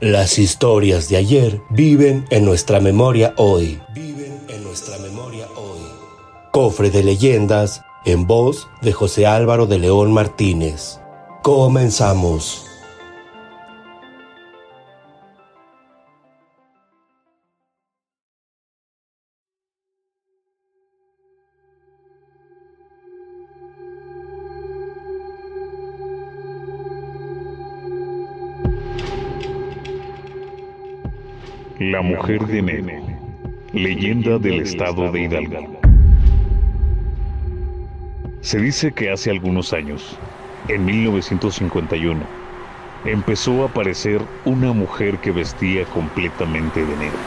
Las historias de ayer viven en nuestra memoria hoy. Viven en nuestra memoria hoy. Cofre de leyendas en voz de José Álvaro de León Martínez. Comenzamos. La mujer de Nene, leyenda del estado de Hidalgo. Se dice que hace algunos años, en 1951, empezó a aparecer una mujer que vestía completamente de negro.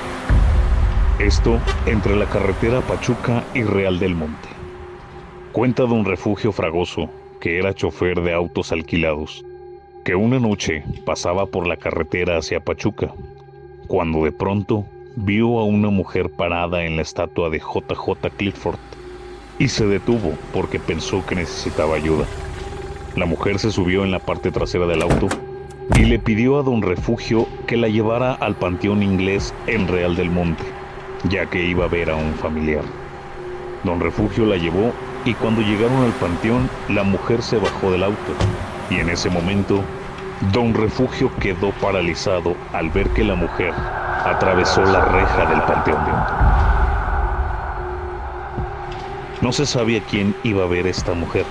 Esto entre la carretera Pachuca y Real del Monte. Cuenta de un refugio fragoso, que era chofer de autos alquilados, que una noche pasaba por la carretera hacia Pachuca cuando de pronto vio a una mujer parada en la estatua de JJ Clifford y se detuvo porque pensó que necesitaba ayuda. La mujer se subió en la parte trasera del auto y le pidió a don Refugio que la llevara al panteón inglés en Real del Monte, ya que iba a ver a un familiar. Don Refugio la llevó y cuando llegaron al panteón la mujer se bajó del auto y en ese momento Don Refugio quedó paralizado al ver que la mujer atravesó la reja del panteón. No se sabía quién iba a ver esta mujer,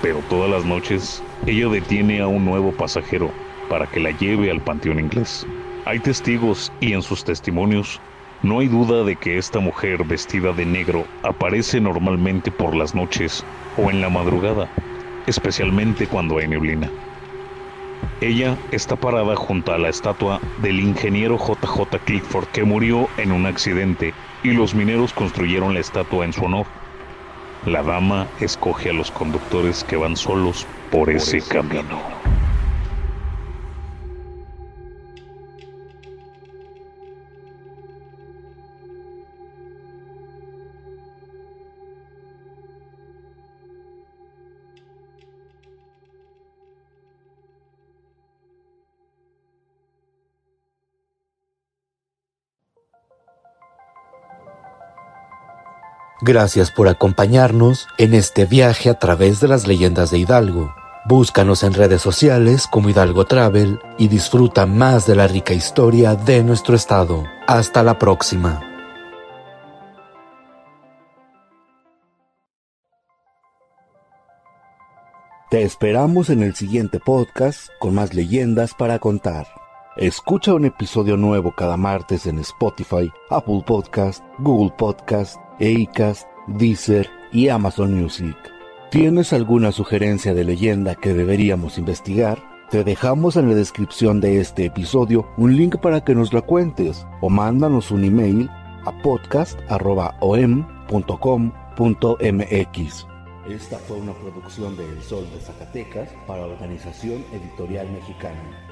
pero todas las noches ella detiene a un nuevo pasajero para que la lleve al panteón inglés. Hay testigos y en sus testimonios no hay duda de que esta mujer vestida de negro aparece normalmente por las noches o en la madrugada, especialmente cuando hay neblina. Ella está parada junto a la estatua del ingeniero JJ Clifford que murió en un accidente y los mineros construyeron la estatua en su honor. La dama escoge a los conductores que van solos por, ese, camino. Gracias por acompañarnos en este viaje a través de las leyendas de Hidalgo. Búscanos en redes sociales como Hidalgo Travel y disfruta más de la rica historia de nuestro estado. Hasta la próxima. Te esperamos en el siguiente podcast con más leyendas para contar. Escucha un episodio nuevo cada martes en Spotify, Apple Podcast, Google Podcast Acast, Deezer y Amazon Music. ¿Tienes alguna sugerencia de leyenda que deberíamos investigar? Te dejamos en la descripción de este episodio un link para que nos la cuentes o mándanos un email a podcast.om.com.mx. Esta fue una producción de El Sol de Zacatecas para Organización Editorial Mexicana.